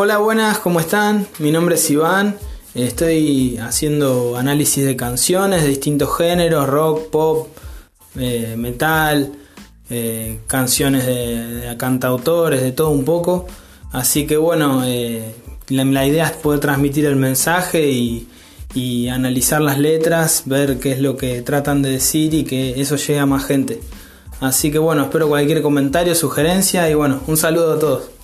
Hola, buenas, ¿cómo están? Mi nombre es Iván. Estoy haciendo análisis de canciones de distintos géneros, rock, pop, eh, metal, eh, canciones de, cantautores, de todo un poco. Así que bueno, eh, la, idea es poder transmitir el mensaje y, y analizar las letras, ver qué es lo que tratan de decir y que eso llegue a más gente. Así que bueno, espero cualquier comentario, sugerencia y bueno, un saludo a todos.